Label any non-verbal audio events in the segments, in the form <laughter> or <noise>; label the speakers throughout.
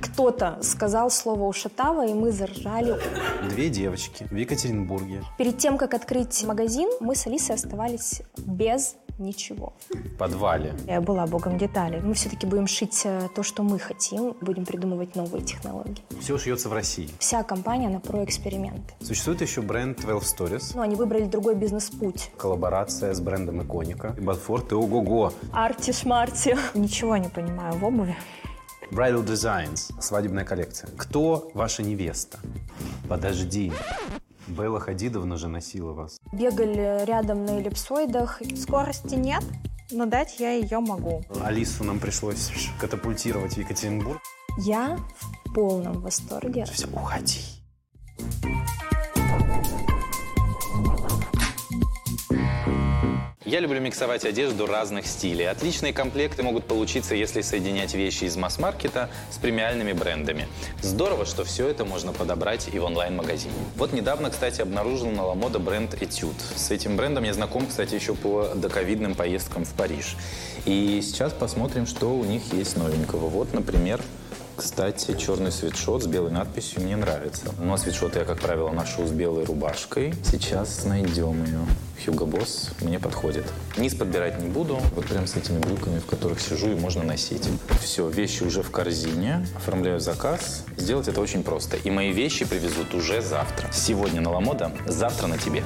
Speaker 1: Кто-то сказал слово «ушатава», и мы заржали.
Speaker 2: Две девочки в Екатеринбурге.
Speaker 1: Перед тем, как открыть магазин, мы с Алисой оставались без ничего.
Speaker 2: В подвале.
Speaker 1: Я была богом деталей. Мы все-таки будем шить э, то, что мы хотим, будем придумывать новые технологии.
Speaker 2: Все шьется в России.
Speaker 1: Вся компания, она про эксперименты.
Speaker 2: Существует еще бренд 12 Stories.
Speaker 1: Но они выбрали другой бизнес-путь.
Speaker 2: Коллаборация с брендом Иконика. Ботфорд и ого-го.
Speaker 1: Арти-шмарти. <laughs> Ничего не понимаю в обуви.
Speaker 2: Bridal Designs. Свадебная коллекция. Кто ваша невеста? Подожди. Белла Хадидовна же носила вас.
Speaker 1: Бегали рядом на эллипсоидах.
Speaker 3: Скорости нет, но дать я ее могу.
Speaker 2: Алису нам пришлось катапультировать в Екатеринбург.
Speaker 1: Я в полном восторге.
Speaker 2: Все, уходи.
Speaker 4: Я люблю миксовать одежду разных стилей. Отличные комплекты могут получиться, если соединять вещи из масс-маркета с премиальными брендами. Здорово, что все это можно подобрать и в онлайн-магазине. Вот недавно, кстати, обнаружил на Ламода бренд Etude. С этим брендом я знаком, кстати, еще по доковидным поездкам в Париж. И сейчас посмотрим, что у них есть новенького. Вот, например, кстати, черный свитшот с белой надписью мне нравится. Но свитшот я, как правило, ношу с белой рубашкой. Сейчас найдем ее. Hugo Boss мне подходит. Низ подбирать не буду. Вот прям с этими брюками, в которых сижу, и можно носить. Все, вещи уже в корзине. Оформляю заказ. Сделать это очень просто. И мои вещи привезут уже завтра. Сегодня на Ламода, завтра на тебе.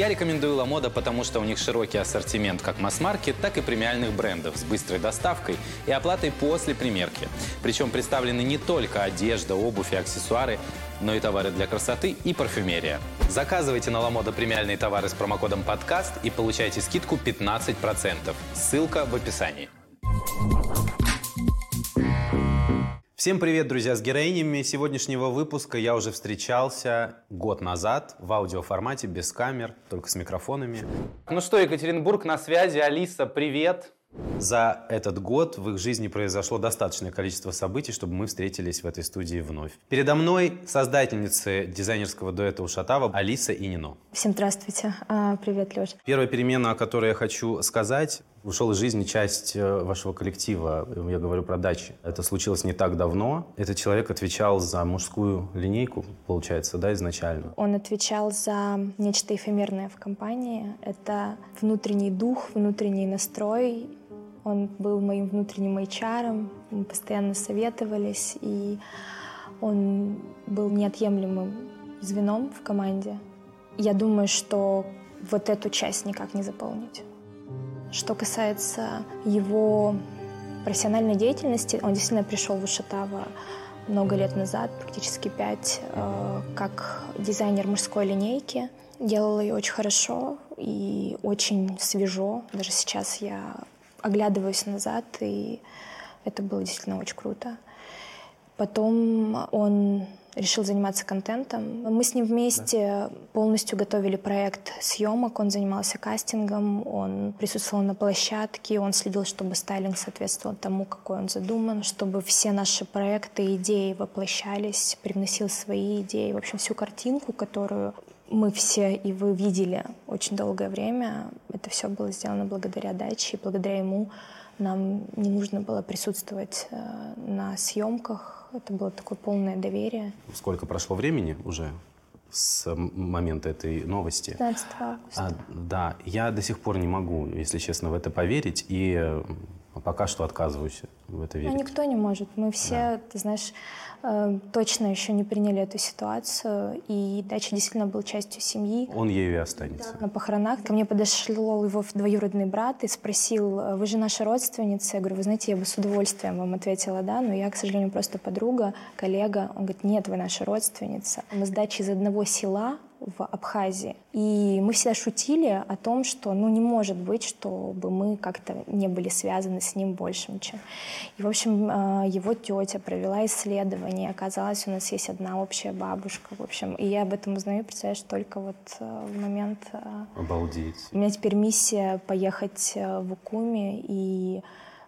Speaker 4: Я рекомендую Ламода, потому что у них широкий ассортимент как масс-маркет, так и премиальных брендов с быстрой доставкой и оплатой после примерки. Причем представлены не только одежда, обувь и аксессуары, но и товары для красоты и парфюмерия. Заказывайте на Ламода премиальные товары с промокодом подкаст и получайте скидку 15%. Ссылка в описании.
Speaker 2: Всем привет, друзья, с героинями сегодняшнего выпуска я уже встречался год назад в аудиоформате, без камер, только с микрофонами.
Speaker 4: Ну что, Екатеринбург на связи. Алиса, привет.
Speaker 2: За этот год в их жизни произошло достаточное количество событий, чтобы мы встретились в этой студии вновь. Передо мной создательницы дизайнерского дуэта Ушатава Алиса и Нино.
Speaker 1: Всем здравствуйте. А, Привет, Леш.
Speaker 2: Первая перемена, о которой я хочу сказать, ушел из жизни часть э, вашего коллектива. Я говорю про дачи. Это случилось не так давно. Этот человек отвечал за мужскую линейку, получается, да, изначально.
Speaker 1: Он отвечал за нечто эфемерное в компании. Это внутренний дух, внутренний настрой. Он был моим внутренним HR, мы постоянно советовались, и он был неотъемлемым звеном в команде. Я думаю, что вот эту часть никак не заполнить. Что касается его профессиональной деятельности, он действительно пришел в Ушатава много лет назад, практически пять, э, как дизайнер мужской линейки. Делал ее очень хорошо и очень свежо. Даже сейчас я оглядываюсь назад, и это было действительно очень круто. Потом он решил заниматься контентом. Мы с ним вместе полностью готовили проект съемок, он занимался кастингом, он присутствовал на площадке, он следил, чтобы стайлинг соответствовал тому, какой он задуман, чтобы все наши проекты, идеи воплощались, привносил свои идеи, в общем, всю картинку, которую мы все и вы видели очень долгое время. Это все было сделано благодаря даче, и благодаря ему нам не нужно было присутствовать э, на съемках. Это было такое полное доверие.
Speaker 2: Сколько прошло времени уже с момента этой новости?
Speaker 1: 15 августа.
Speaker 2: А, да, я до сих пор не могу, если честно, в это поверить. И пока что отказываюсь в это верить.
Speaker 1: Ну, никто не может. Мы все,
Speaker 2: Да.
Speaker 1: ты знаешь, точно еще не приняли эту ситуацию. И дача действительно был частью семьи.
Speaker 2: Он ею и останется.
Speaker 1: На похоронах ко мне подошел его двоюродный брат и спросил, вы же наша родственница? Я говорю, вы знаете, я бы с удовольствием вам ответила, да, но я, к сожалению, просто подруга, коллега. Он говорит, нет, вы наша родственница. Мы с дачей из одного села в Абхазии. И мы всегда шутили о том, что ну не может быть, чтобы мы как-то не были связаны с ним большим, чем. И, в общем, э, его тетя провела исследование. Оказалось, у нас есть одна общая бабушка. В общем, и я об этом узнаю, представляешь, только вот э, в момент э,
Speaker 2: Обалдеть.
Speaker 1: у меня теперь миссия поехать в Укуми и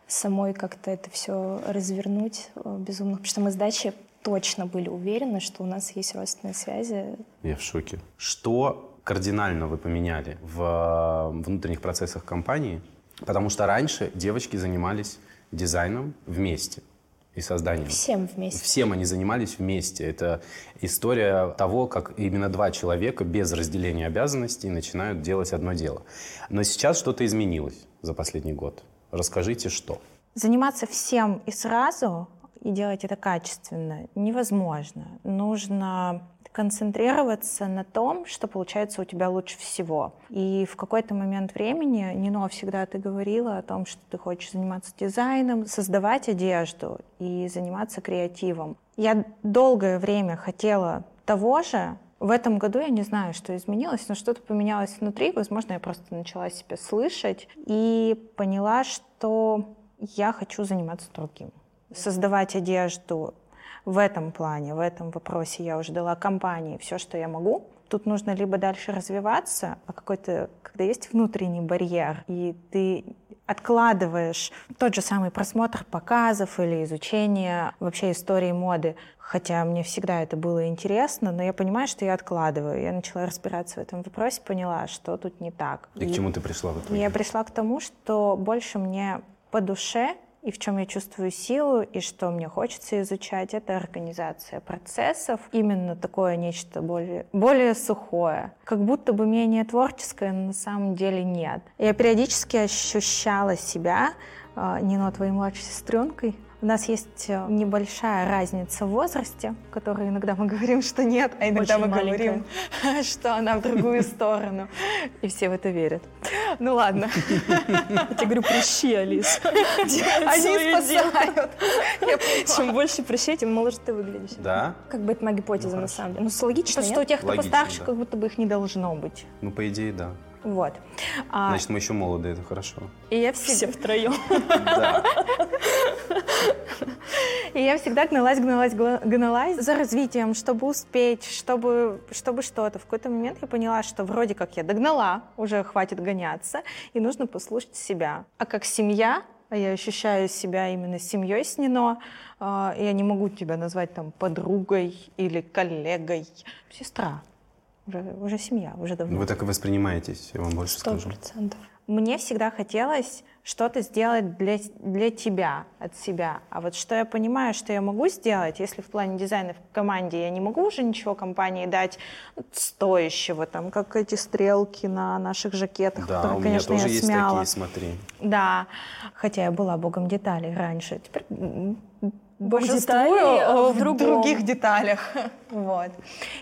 Speaker 1: самой как-то это все развернуть безумно. Потому что мы с дачи точно были уверены, что у нас есть родственные связи.
Speaker 2: Я в шоке. Что кардинально вы поменяли в э, внутренних процессах компании? Потому что раньше девочки занимались дизайном вместе и созданием.
Speaker 1: Всем вместе.
Speaker 2: Всем они занимались вместе. Это история того, как именно два человека без разделения обязанностей начинают делать одно дело. Но сейчас что-то изменилось за последний год. Расскажите, что?
Speaker 3: Заниматься всем и сразу и делать это качественно невозможно. Нужно концентрироваться на том, что получается у тебя лучше всего. И в какой-то момент времени, Нино, всегда ты говорила о том, что ты хочешь заниматься дизайном, создавать одежду и заниматься креативом. Я долгое время хотела того же, в этом году я не знаю, что изменилось, но что-то поменялось внутри. Возможно, я просто начала себя слышать и поняла, что я хочу заниматься другим. Создавать одежду в этом плане, в этом вопросе я уже дала компании все, что я могу. Тут нужно либо дальше развиваться, а какой-то, когда есть внутренний барьер, и ты откладываешь тот же самый просмотр показов или изучение вообще истории моды. Хотя мне всегда это было интересно, но я понимаю, что я откладываю. Я начала разбираться в этом вопросе, поняла, что тут не так.
Speaker 2: И, и к чему ты пришла в итоге?
Speaker 3: Я пришла к тому, что больше мне по душе и в чем я чувствую силу, и что мне хочется изучать, это организация процессов. Именно такое нечто более, более сухое. Как будто бы менее творческое, но на самом деле нет. Я периодически ощущала себя, э, Нино, твоей младшей сестренкой, у нас есть э, небольшая разница в возрасте, которой иногда мы <laughs> говорим, что нет, а иногда Очень мы маленькая. говорим, <laughs> что она в другую <laughs> сторону. И все в это верят. Ну ладно.
Speaker 1: Я тебе говорю, прыщи, Алис.
Speaker 3: Они спасают.
Speaker 1: Чем больше прыщей, тем моложе ты выглядишь.
Speaker 2: Да?
Speaker 1: Как бы это моя гипотеза на самом деле. Ну, логично,
Speaker 3: Потому что у тех, кто постарше, как будто бы их не должно быть.
Speaker 2: Ну, по идее, да.
Speaker 3: Вот.
Speaker 2: А, Значит, мы еще молоды, это хорошо.
Speaker 1: И я все, все втроем. <laughs>
Speaker 3: И я всегда гналась, гналась, гналась за развитием, чтобы успеть, чтобы, чтобы что-то. В какой-то момент я поняла, что вроде как я догнала, уже хватит гоняться, и нужно послушать себя. А как семья, а я ощущаю себя именно семьей с Нино, а, я не могу тебя назвать там подругой или коллегой. Сестра, уже, уже семья, уже давно.
Speaker 2: Вы так и воспринимаетесь, я вам больше 100%. скажу.
Speaker 1: процентов.
Speaker 3: Мне всегда хотелось что-то сделать для, для тебя, от себя. А вот что я понимаю, что я могу сделать, если в плане дизайна в команде я не могу уже ничего компании дать стоящего, там, как эти стрелки на наших жакетах,
Speaker 2: да,
Speaker 3: которые,
Speaker 2: у меня
Speaker 3: конечно,
Speaker 2: тоже
Speaker 3: я
Speaker 2: есть
Speaker 3: смяла.
Speaker 2: такие, смотри.
Speaker 3: Да, хотя я была богом деталей раньше. Теперь
Speaker 1: божествую
Speaker 3: в, в других деталях. <laughs> Вот.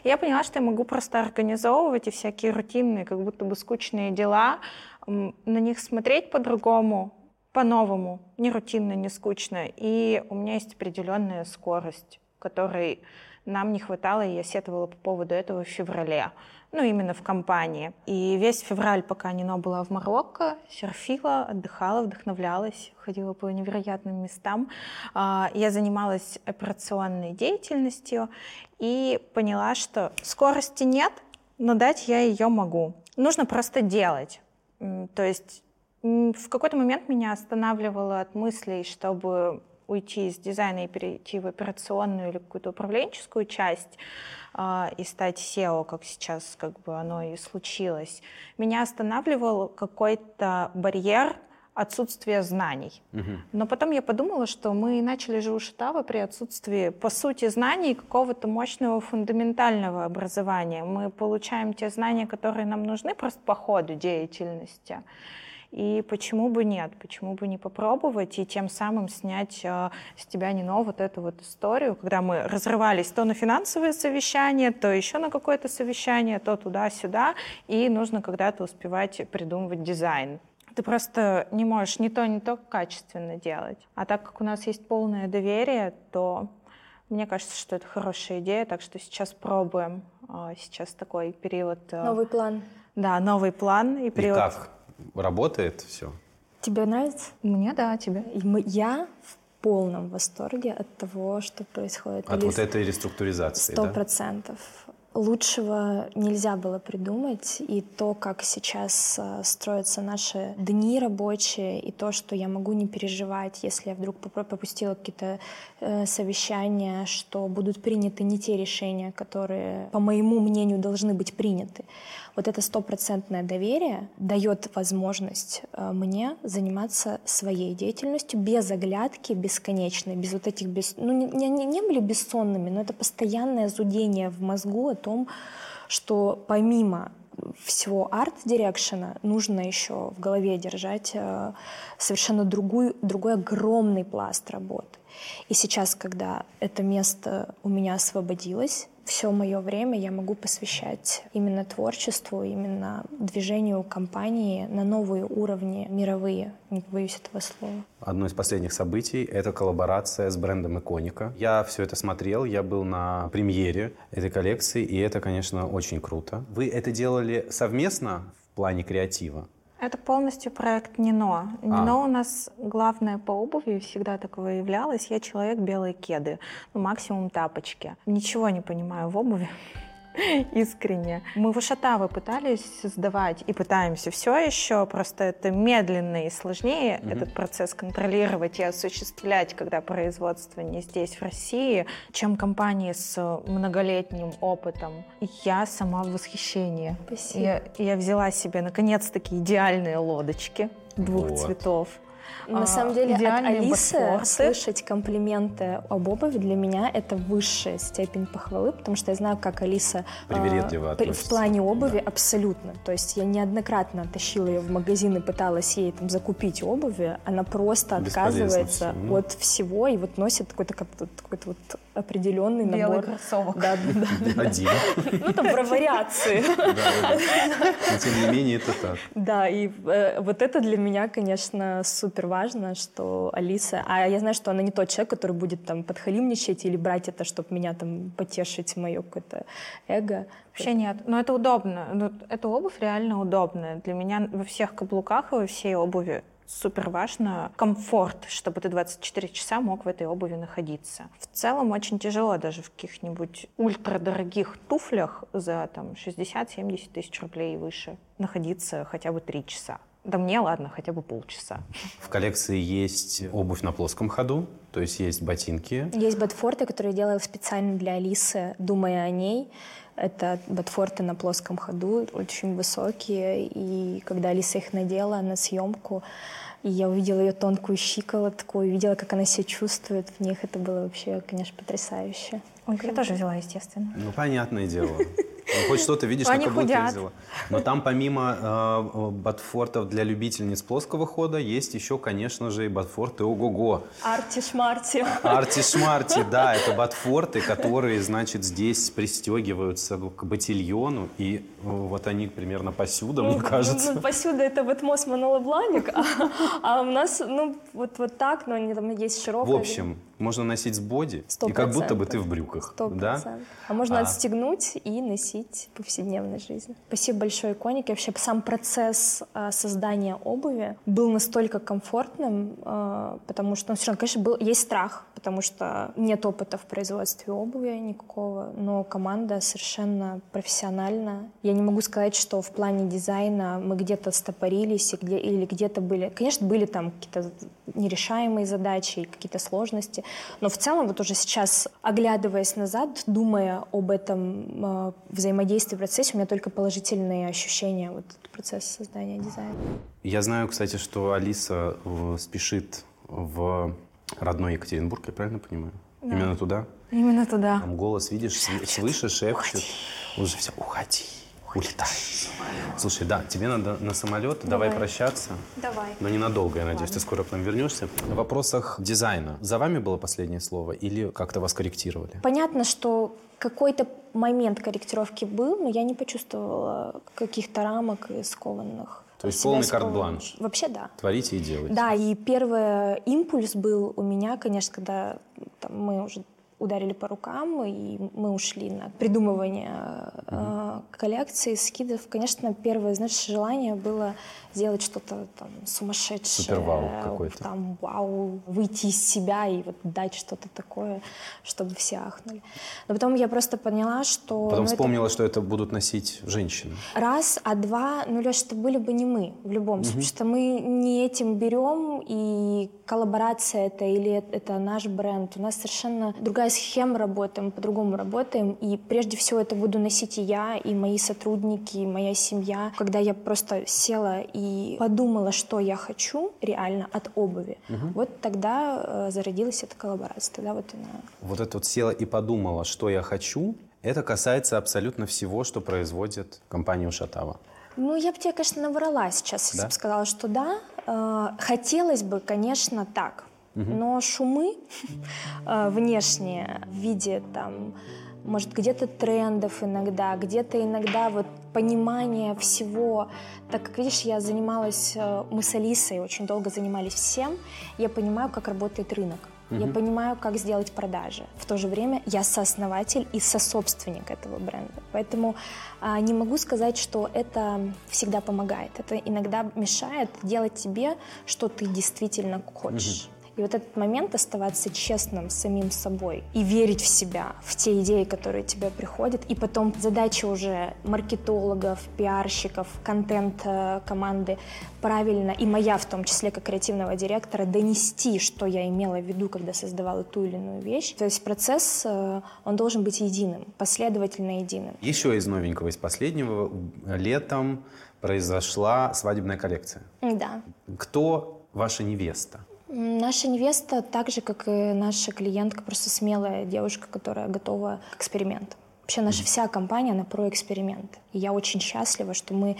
Speaker 3: Я поняла, что я могу просто организовывать и всякие рутинные, как будто бы скучные дела, на них смотреть по-другому, по-новому, не рутинно, не скучно. И у меня есть определенная скорость, которой нам не хватало, и я сетовала по поводу этого в феврале ну, именно в компании. И весь февраль, пока Нино была в Марокко, серфила, отдыхала, вдохновлялась, ходила по невероятным местам. А, я занималась операционной деятельностью и поняла, что скорости нет, но дать я ее могу. Нужно просто делать. То есть в какой-то момент меня останавливало от мыслей, чтобы уйти из дизайна и перейти в операционную или какую-то управленческую часть э, и стать SEO, как сейчас как бы оно и случилось, меня останавливал какой-то барьер отсутствия знаний. Угу. Но потом я подумала, что мы начали же у Шитава при отсутствии, по сути, знаний какого-то мощного фундаментального образования. Мы получаем те знания, которые нам нужны просто по ходу деятельности. И почему бы нет, почему бы не попробовать и тем самым снять э, с тебя не но вот эту вот историю, когда мы разрывались то на финансовое совещание, то еще на какое-то совещание, то туда-сюда, и нужно когда-то успевать придумывать дизайн. Ты просто не можешь ни то, ни то качественно делать. А так как у нас есть полное доверие, то мне кажется, что это хорошая идея, так что сейчас пробуем. А, сейчас такой период...
Speaker 1: Э, новый план.
Speaker 3: Да, новый план и период...
Speaker 2: И как? Работает все.
Speaker 1: Тебе нравится?
Speaker 3: Мне да, тебе.
Speaker 1: И мы, я в полном восторге от того, что происходит.
Speaker 2: От Алис, вот этой реструктуризации,
Speaker 1: Сто процентов. Лучшего нельзя было придумать. И то, как сейчас э, строятся наши дни рабочие, и то, что я могу не переживать, если я вдруг пропустила какие-то э, совещания, что будут приняты не те решения, которые, по моему мнению, должны быть приняты. Вот это стопроцентное доверие дает возможность э, мне заниматься своей деятельностью без оглядки бесконечной, без вот этих, без, ну не, не, не были бессонными, но это постоянное зудение в мозгу том, что помимо всего арт-дирекшена нужно еще в голове держать э, совершенно другую, другой огромный пласт работы. И сейчас, когда это место у меня освободилось, все мое время я могу посвящать именно творчеству, именно движению компании на новые уровни мировые, не боюсь этого слова.
Speaker 2: Одно из последних событий — это коллаборация с брендом Иконика. Я все это смотрел, я был на премьере этой коллекции, и это, конечно, очень круто. Вы это делали совместно в плане креатива?
Speaker 3: Это полностью проект Нино. Нино а. у нас главное по обуви всегда такое являлось. Я человек белые кеды, ну максимум тапочки. Ничего не понимаю в обуви. <laughs> искренне. Мы Вашатавы пытались создавать и пытаемся все еще, просто это медленно и сложнее mm-hmm. этот процесс контролировать и осуществлять, когда производство не здесь, в России, чем компании с многолетним опытом. Я сама в восхищении.
Speaker 1: Спасибо.
Speaker 3: Я, я взяла себе наконец-таки идеальные лодочки двух вот. цветов.
Speaker 1: На а, самом деле от Алисы ботфорты. слышать комплименты об обуви для меня это высшая степень похвалы, потому что я знаю, как Алиса
Speaker 2: Привередливо
Speaker 1: а, в плане обуви да. абсолютно. То есть я неоднократно тащила ее в магазин и пыталась ей там закупить обуви, она просто отказывается все. от всего и вот носит какой-то какой-то вот определенный
Speaker 3: Белый
Speaker 1: набор.
Speaker 3: кроссовок.
Speaker 1: Да, да,
Speaker 2: да. Один.
Speaker 1: Ну там про вариации.
Speaker 2: Но тем не менее это так.
Speaker 1: Да, и э, вот это для меня, конечно, супер важно, что Алиса... А я знаю, что она не тот человек, который будет там подхалимничать или брать это, чтобы меня там потешить, мое какое-то эго.
Speaker 3: Вообще нет. Но это удобно. Ну, эта обувь реально удобная. Для меня во всех каблуках и во всей обуви супер важно комфорт, чтобы ты 24 часа мог в этой обуви находиться. В целом очень тяжело даже в каких-нибудь ультрадорогих туфлях за там 60-70 тысяч рублей и выше находиться хотя бы 3 часа. Да мне, ладно, хотя бы полчаса.
Speaker 2: В коллекции есть обувь на плоском ходу, то есть есть ботинки.
Speaker 1: Есть ботфорты, которые я делала специально для Алисы, думая о ней. Это ботфорты на плоском ходу, очень высокие. И когда Алиса их надела на съемку, и я увидела ее тонкую щиколотку, увидела, как она себя чувствует в них. Это было вообще, конечно, потрясающе.
Speaker 3: Ой, я тоже взяла, естественно.
Speaker 2: Ну, понятное дело. Ну, хоть что-то видишь на каблуке взяла. Но там помимо э, ботфортов для любительниц плоского хода есть еще, конечно же, и ботфорты ого-го.
Speaker 1: Арти-шмарти.
Speaker 2: Арти-шмарти, <laughs> да, это ботфорты, которые, значит, здесь пристегиваются к ботильону, и э, вот они примерно посюда, ну, мне кажется.
Speaker 1: Ну, посюда это вот мост монолобланик, а, а у нас, ну, вот, вот так, но они там есть широкие.
Speaker 2: В общем, можно носить с боди, 100%. и как будто бы ты в брюках. 100%. Да?
Speaker 1: А можно а. отстегнуть и носить в повседневной жизни. Спасибо большое, Коник. И вообще сам процесс э, создания обуви был настолько комфортным, э, потому что, ну, все равно, конечно, был, есть страх, потому что нет опыта в производстве обуви никакого, но команда совершенно профессиональна. Я не могу сказать, что в плане дизайна мы где-то стопорились и где, или где-то были... Конечно, были там какие-то нерешаемые задачи и какие-то сложности, но в целом вот уже сейчас, оглядываясь назад, думая об этом э, взаимодействии в процессе, у меня только положительные ощущения вот процесса создания дизайна.
Speaker 2: Я знаю, кстати, что Алиса э, спешит в родной Екатеринбург, я правильно понимаю? Да. Именно туда?
Speaker 3: Именно туда.
Speaker 2: Там голос, видишь, шепчет. Уходи. Уже все, уходи улетай. Слушай, да, тебе надо на самолет, давай, давай прощаться.
Speaker 1: Давай.
Speaker 2: Но ненадолго, я надеюсь, Ладно. ты скоро к нам вернешься. В вопросах дизайна за вами было последнее слово или как-то вас корректировали?
Speaker 1: Понятно, что какой-то момент корректировки был, но я не почувствовала каких-то рамок и скованных.
Speaker 2: То есть полный карт-бланш?
Speaker 1: Вообще да.
Speaker 2: Творите и делайте.
Speaker 1: Да, и первый импульс был у меня, конечно, когда там, мы уже ударили по рукам, и мы ушли на придумывание э, коллекции, скидов. Конечно, первое, знаешь, желание было сделать что-то там сумасшедшее.
Speaker 2: Супервау какой-то.
Speaker 1: Там вау, выйти из себя и вот дать что-то такое, чтобы все ахнули. Но потом я просто поняла, что...
Speaker 2: Потом
Speaker 1: ну,
Speaker 2: вспомнила, это... что это будут носить женщины.
Speaker 1: Раз, а два, ну, Леш, это были бы не мы в любом случае, что мы не этим берем, и коллаборация это или это наш бренд. У нас совершенно другая схема работы, мы по-другому работаем, и прежде всего это буду носить и я, и мои сотрудники, и моя семья. Когда я просто села и подумала, что я хочу реально от обуви, угу. вот тогда э, зародилась эта коллаборация. Тогда вот она...
Speaker 2: Вот это вот села и подумала, что я хочу, это касается абсолютно всего, что производит компания Ушатава.
Speaker 1: Ну, я бы тебе, конечно, наврала сейчас, если бы сказала, что да. Э, хотелось бы, конечно, так. Угу. Но шумы <laughs> э, внешние в виде там может, где-то трендов иногда, где-то иногда вот понимание всего. Так как, видишь, я занималась, э, мы с Алисой очень долго занимались всем, я понимаю, как работает рынок. Я понимаю, как сделать продажи. В то же время я сооснователь и сособственник этого бренда. Поэтому а, не могу сказать, что это всегда помогает. Это иногда мешает делать тебе, что ты действительно хочешь. И вот этот момент оставаться честным с самим собой и верить в себя, в те идеи, которые тебе приходят. И потом задача уже маркетологов, пиарщиков, контент-команды правильно, и моя в том числе как креативного директора, донести, что я имела в виду, когда создавала ту или иную вещь. То есть процесс, э, он должен быть единым, последовательно единым.
Speaker 2: Еще из новенького, из последнего, летом произошла свадебная коллекция.
Speaker 1: Да.
Speaker 2: Кто ваша невеста?
Speaker 1: Наша невеста, так же, как и наша клиентка, просто смелая девушка, которая готова к экспериментам. Вообще наша вся компания, она про эксперименты. И я очень счастлива, что мы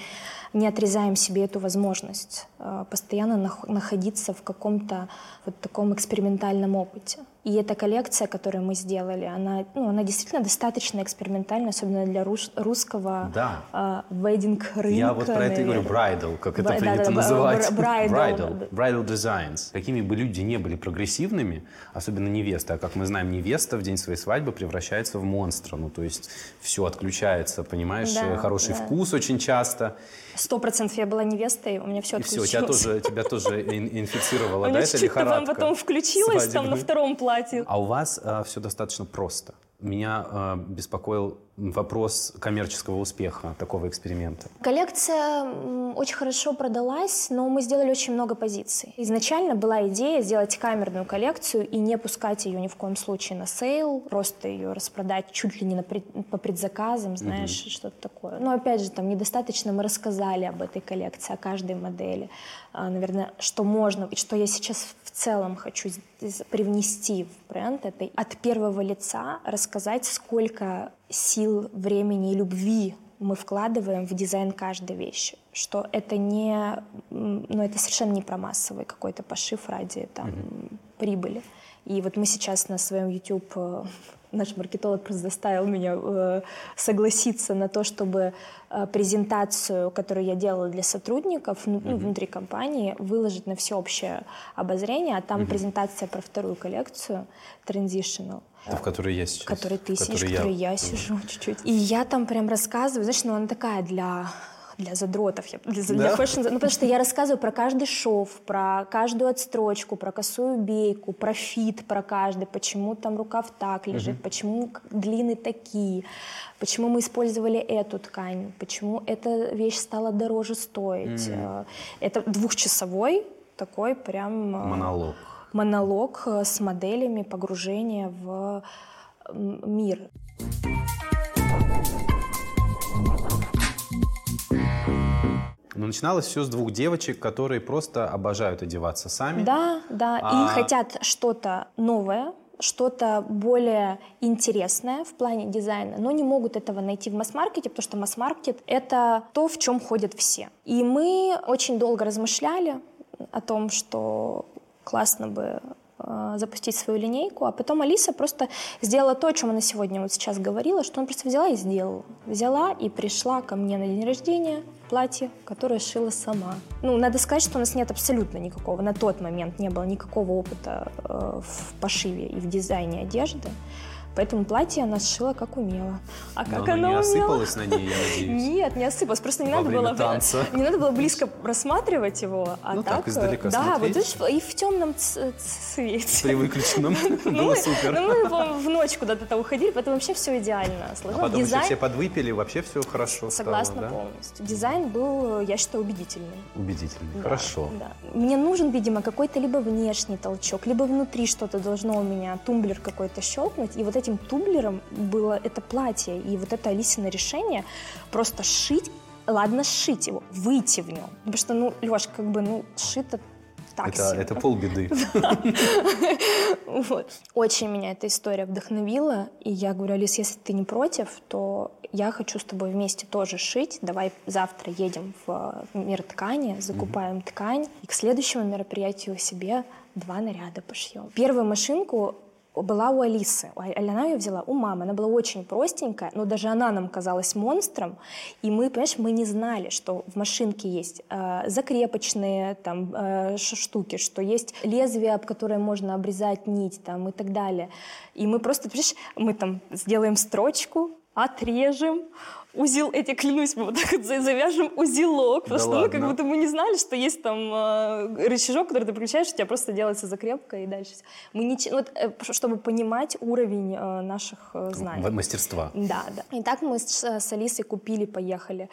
Speaker 1: не отрезаем себе эту возможность э, постоянно находиться в каком-то вот таком экспериментальном опыте. И эта коллекция, которую мы сделали, она, ну, она действительно достаточно экспериментальная, особенно для рус русского
Speaker 2: да.
Speaker 1: э, веддинг рынка.
Speaker 2: Я вот про это и говорю, bridal, как это принято да, да, называть. Bridal. Bridal designs. Какими бы люди не были прогрессивными, особенно невеста, а как мы знаем, невеста в день своей свадьбы превращается в монстра. Ну, то есть все отключается, понимаешь, да, хороший да. вкус очень часто.
Speaker 1: Сто процентов я была невестой, у меня все
Speaker 2: и
Speaker 1: отключилось.
Speaker 2: все, тебя тоже, тебя тоже инфицировало, да,
Speaker 1: эта лихорадка? потом включилась там на втором платье.
Speaker 2: А у вас а, все достаточно просто. Меня э, беспокоил вопрос коммерческого успеха такого эксперимента.
Speaker 1: Коллекция очень хорошо продалась, но мы сделали очень много позиций. Изначально была идея сделать камерную коллекцию и не пускать ее ни в коем случае на sale, просто ее распродать чуть ли не на пред, по предзаказам, знаешь, угу. что-то такое. Но опять же, там недостаточно мы рассказали об этой коллекции, о каждой модели. А, наверное, что можно и что я сейчас в целом хочу привнести в бренд, это от первого лица рассказать, сколько сил, времени и любви мы вкладываем в дизайн каждой вещи, что это не, ну это совершенно не про массовый какой-то пошив ради там mm-hmm. прибыли. И вот мы сейчас на своем YouTube э, <laughs> наш маркетолог просто заставил меня э, согласиться на то, чтобы э, презентацию, которую я делала для сотрудников ну, mm-hmm. внутри компании, выложить на всеобщее обозрение, а там mm-hmm. презентация про вторую коллекцию Transitional.
Speaker 2: Это в которой я сейчас.
Speaker 1: В которой ты сидишь, в которой я, я сижу <laughs> чуть-чуть. И я там прям рассказываю, знаешь, ну она такая для для задротов, для, да? для fashion, ну потому что я рассказываю про каждый шов, про каждую отстрочку, про косую бейку, про fit, про каждый, почему там рукав так лежит, угу. почему длины такие, почему мы использовали эту ткань, почему эта вещь стала дороже стоить. Угу. Это двухчасовой такой прям
Speaker 2: э, монолог.
Speaker 1: Монолог э, с моделями погружения в мир.
Speaker 2: Но начиналось все с двух девочек, которые просто обожают одеваться сами.
Speaker 1: Да, да, а... и хотят что-то новое, что-то более интересное в плане дизайна, но не могут этого найти в масс-маркете, потому что масс-маркет — это то, в чем ходят все. И мы очень долго размышляли о том, что классно бы э, запустить свою линейку, а потом Алиса просто сделала то, о чем она сегодня вот сейчас говорила, что она просто взяла и сделала. Взяла и пришла ко мне на день рождения платье, которое шила сама. Ну, надо сказать, что у нас нет абсолютно никакого, на тот момент не было никакого опыта э, в пошиве и в дизайне одежды. Поэтому платье она сшила как умела.
Speaker 2: А как Но она не умела? осыпалась на ней, я <laughs> надеюсь?
Speaker 1: Нет, не осыпалась. Просто не Во надо было
Speaker 2: танца.
Speaker 1: не надо было близко рассматривать его, а
Speaker 2: ну,
Speaker 1: так, так
Speaker 2: издалека
Speaker 1: да,
Speaker 2: смотреть.
Speaker 1: вот видишь, и в темном свете.
Speaker 2: При выключенном <laughs> ну, было супер.
Speaker 1: Ну мы в <laughs> ночь куда-то уходили, поэтому вообще все идеально.
Speaker 2: А потом еще все подвыпили, вообще все хорошо
Speaker 1: Согласна полностью. Дизайн был, я считаю, убедительный.
Speaker 2: Убедительный, хорошо.
Speaker 1: Мне нужен, видимо, какой-то либо внешний толчок, либо внутри что-то должно у меня, тумблер какой-то щелкнуть, и вот этим тумблером было это платье, и вот это Алисина решение просто шить, ладно, сшить его, выйти в нем. Потому что, ну, Леш, как бы, ну, шито так
Speaker 2: это, себе. это полбеды. <laughs>
Speaker 1: Очень меня эта история вдохновила, и я говорю, Алис, если ты не против, то я хочу с тобой вместе тоже шить, давай завтра едем в мир ткани, закупаем ткань, и к следующему мероприятию себе два наряда пошьем. Первую машинку была у Алисы. Она ее взяла у мамы. Она была очень простенькая, но даже она нам казалась монстром. И мы, понимаешь, мы не знали, что в машинке есть э, закрепочные там, э, штуки, что есть лезвие, об которое можно обрезать нить там, и так далее. И мы просто, понимаешь, мы там сделаем строчку, отрежем, узел, эти клянусь, мы вот так вот завяжем узелок, потому да что ладно. ну, как будто мы не знали, что есть там э, рычажок, который ты включаешь, у тебя просто делается закрепка и дальше. Мы не, вот, э, чтобы понимать уровень э, наших э, знаний.
Speaker 2: Мастерства.
Speaker 1: Да, да. И так мы с, с Алисой купили, поехали.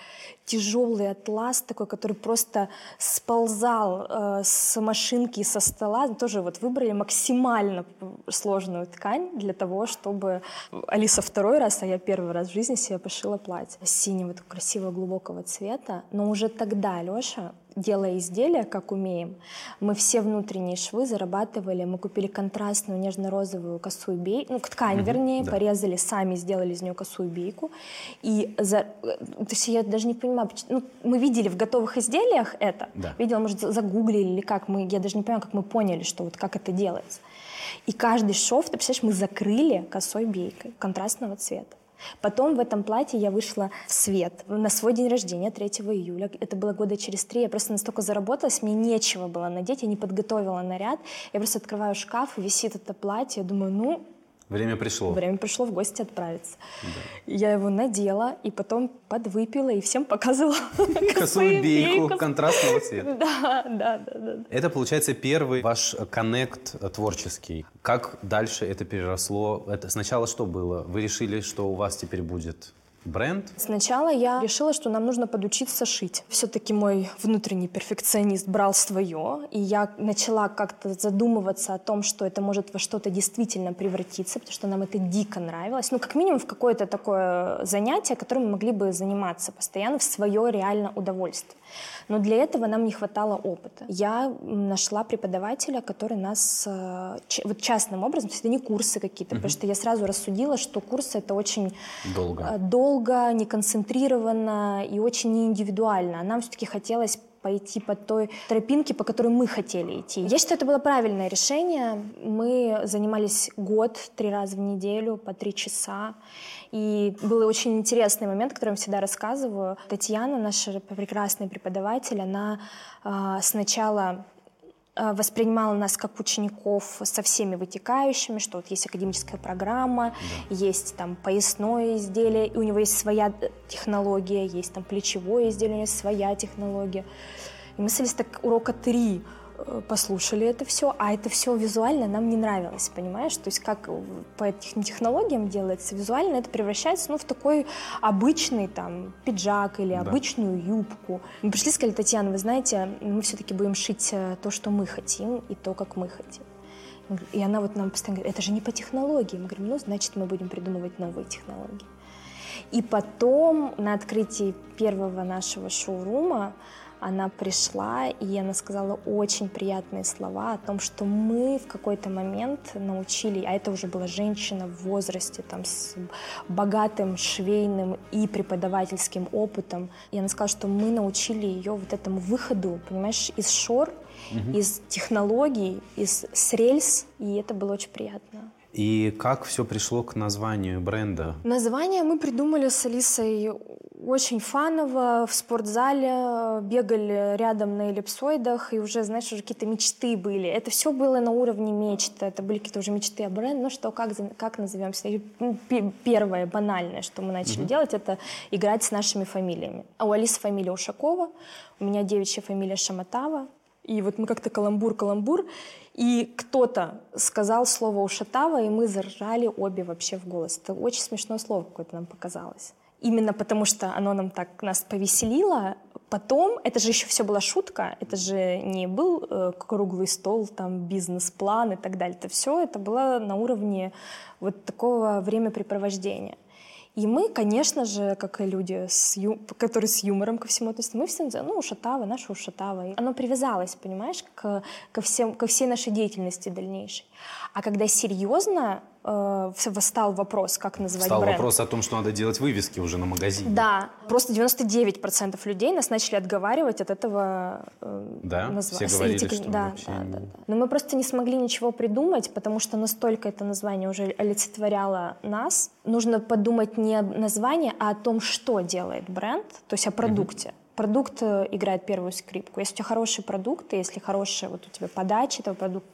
Speaker 1: Тяжелый атлас такой, который просто сползал э, с машинки, со стола. Тоже вот выбрали максимально сложную ткань для того, чтобы Алиса второй раз, а я первый раз в жизни себе пошила платье брать синего красивого глубокого цвета, но уже тогда Леша делая изделия, как умеем, мы все внутренние швы зарабатывали, мы купили контрастную нежно-розовую косую бейку, ну, ткань, mm-hmm, вернее, да. порезали сами, сделали из нее косую бейку. И за... То есть я даже не понимаю, ну, мы видели в готовых изделиях это, да. видела, может, загуглили или как, мы, я даже не понимаю, как мы поняли, что вот как это делается. И каждый шов, ты представляешь, мы закрыли косой бейкой контрастного цвета. Потом в этом платье я вышла в свет на свой день рождения, 3 июля. Это было года через три. Я просто настолько заработалась, мне нечего было надеть, я не подготовила наряд. Я просто открываю шкаф, висит это платье, я думаю, ну,
Speaker 2: Время пришло.
Speaker 1: Время пришло в гости отправиться. Да. Я его надела и потом подвыпила и всем показывала <laughs>
Speaker 2: косую бейку контрастного цвета. <laughs>
Speaker 1: Да, да, да, да.
Speaker 2: Это, получается, первый ваш коннект творческий. Как дальше это переросло? Это сначала что было? Вы решили, что у вас теперь будет бренд?
Speaker 1: Сначала я решила, что нам нужно подучиться шить. Все-таки мой внутренний перфекционист брал свое, и я начала как-то задумываться о том, что это может во что-то действительно превратиться, потому что нам это дико нравилось. Ну, как минимум в какое-то такое занятие, которым мы могли бы заниматься постоянно в свое реально удовольствие. Но для этого нам не хватало опыта. Я нашла преподавателя, который нас э, вот частным образом, это не курсы какие-то, угу. потому что я сразу рассудила, что курсы это очень
Speaker 2: долго,
Speaker 1: э, долго не концентрированно и очень неиндивидуально. А нам все-таки хотелось пойти по той тропинке, по которой мы хотели идти. Я считаю, это было правильное решение. Мы занимались год, три раза в неделю, по три часа. И был очень интересный момент, который я всегда рассказываю. Татьяна, наша прекрасный преподаватель, она э, сначала воспринимала нас как учеников со всеми вытекающими, что вот есть академическая программа, да. есть там поясное изделие, и у него есть своя э, технология, есть там плечевое изделие, у него есть своя технология. И мы садились так урока три, Э, послушали это все, а это все визуально нам не нравилось, понимаешь? То есть как по этим технологиям делается, визуально это превращается ну, в такой обычный там пиджак или да. обычную юбку. Мы пришли и сказали, Татьяна, вы знаете, мы все-таки будем шить э, то, что мы хотим, и то, как мы хотим. И она вот нам постоянно говорит, это же не по технологии. Мы говорим, ну, значит, мы будем придумывать новые технологии. И потом на открытии первого нашего шоурума она пришла, и она сказала очень приятные слова о том, что мы в какой-то момент научили, а это уже была женщина в возрасте, там, с богатым швейным и преподавательским опытом, и она сказала, что мы научили ее вот этому выходу, понимаешь, из шор, угу. из технологий, из с рельс, и это было очень приятно.
Speaker 2: И как все пришло к названию бренда?
Speaker 1: Название мы придумали с Алисой очень фаново, в спортзале, бегали рядом на эллипсоидах, и уже, знаешь, уже какие-то мечты были. Это все было на уровне мечты, это были какие-то уже мечты о бренде, ну что, как, как назовемся? Ну, первое, банальное, что мы начали угу. делать, это играть с нашими фамилиями. А у Алисы фамилия Ушакова, у меня девичья фамилия Шаматава, и вот мы как-то каламбур-каламбур, и кто-то сказал слово «ушатава», и мы заржали обе вообще в голос. Это очень смешное слово какое-то нам показалось. Именно потому, что оно нам так нас повеселило. Потом, это же еще все была шутка, это же не был э, круглый стол, там бизнес-план и так далее. Это все, это было на уровне вот такого времяпрепровождения. И мы, конечно же, как и люди, с ю... которые с юмором ко всему относятся, мы все называем, ну, ушатавы, наши ушатавы. Оно привязалось, понимаешь, к, ко, всем, ко всей нашей деятельности дальнейшей. А когда серьезно э, восстал вопрос, как называть
Speaker 2: Встал
Speaker 1: бренд.
Speaker 2: вопрос о том, что надо делать вывески уже на магазине.
Speaker 1: Да, просто 99% людей нас начали отговаривать от этого
Speaker 2: э, Да? Названия. Все говорили, что
Speaker 1: да, да, да, да. Но мы просто не смогли ничего придумать, потому что настолько это название уже олицетворяло нас. Нужно подумать не о названии, а о том, что делает бренд, то есть о продукте. Угу продукт э, играет первую скрипку. Если у тебя хороший продукт, если хорошая вот у тебя подача этого продукта,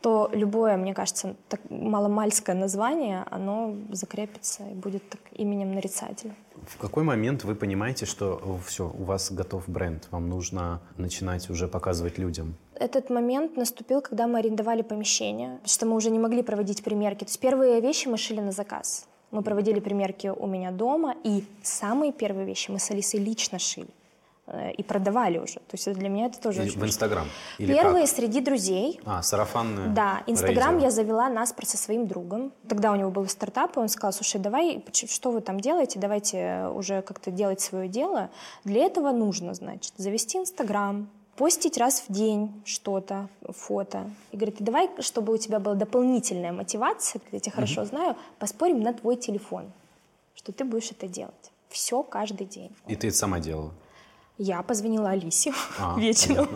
Speaker 1: то любое, мне кажется, так маломальское название, оно закрепится и будет так именем нарицателя.
Speaker 2: В какой момент вы понимаете, что все, у вас готов бренд, вам нужно начинать уже показывать людям?
Speaker 1: Этот момент наступил, когда мы арендовали помещение, потому что мы уже не могли проводить примерки. То есть первые вещи мы шили на заказ. Мы проводили примерки у меня дома, и самые первые вещи мы с Алисой лично шили. Э, и продавали уже. То есть для меня это тоже
Speaker 2: Или
Speaker 1: очень
Speaker 2: В Инстаграм?
Speaker 1: Первые как? среди друзей.
Speaker 2: А, сарафанные
Speaker 1: Да, Инстаграм я завела наспор со своим другом. Тогда у него был стартап, и он сказал, слушай, давай, что вы там делаете, давайте уже как-то делать свое дело. Для этого нужно, значит, завести Инстаграм, постить раз в день что-то, фото. И говорит, и давай, чтобы у тебя была дополнительная мотивация, я тебя хорошо знаю, поспорим на твой телефон, что ты будешь это делать. Все каждый день.
Speaker 2: И ты это сама делала?
Speaker 1: Я позвонила Алисе а, <laughs> вечером.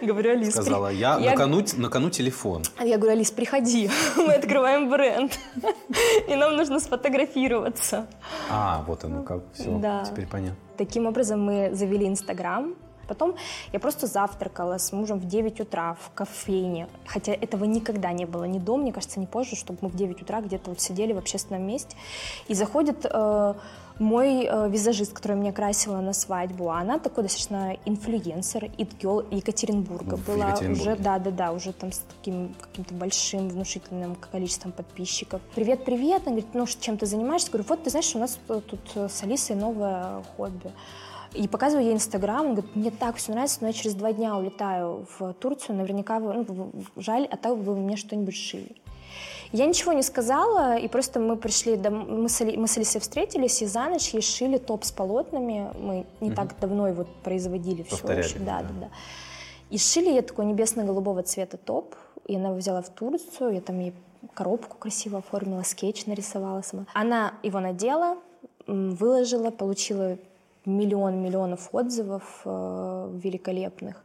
Speaker 1: говорю, Алис,
Speaker 2: Сказала, я, я... На, кону, на кону телефон.
Speaker 1: Я говорю, Алис, приходи, <laughs> мы открываем бренд, <laughs> и нам нужно сфотографироваться.
Speaker 2: А, вот оно как, все, да. теперь понятно.
Speaker 1: Таким образом мы завели Инстаграм, Потом я просто завтракала с мужем в 9 утра в кофейне. Хотя этого никогда не было ни до, мне кажется, ни позже, чтобы мы в 9 утра где-то вот сидели в общественном месте. И заходит э, мой э, визажист, который меня красила на свадьбу, она такой достаточно инфлюенсер, идгел Екатеринбурга.
Speaker 2: В
Speaker 1: была уже, да, да, да, уже там с таким каким-то большим, внушительным количеством подписчиков. Привет, привет. Она говорит, ну, чем ты занимаешься? Говорю, вот, ты знаешь, у нас тут с Алисой новое хобби. И показываю ей Инстаграм, он говорит, мне так все нравится, но я через два дня улетаю в Турцию, наверняка вы, ну, жаль, а так вы мне что-нибудь шили. Я ничего не сказала, и просто мы пришли, мы с, мы с Алисой встретились, и за ночь ей шили топ с полотнами. Мы не угу. так давно его производили все.
Speaker 2: Повторяли,
Speaker 1: да, да, да. И шили ей такой небесно-голубого цвета топ, и она его взяла в Турцию, я там ей коробку красиво оформила, скетч нарисовала сама. Она его надела, выложила, получила миллион миллионов отзывов э, великолепных.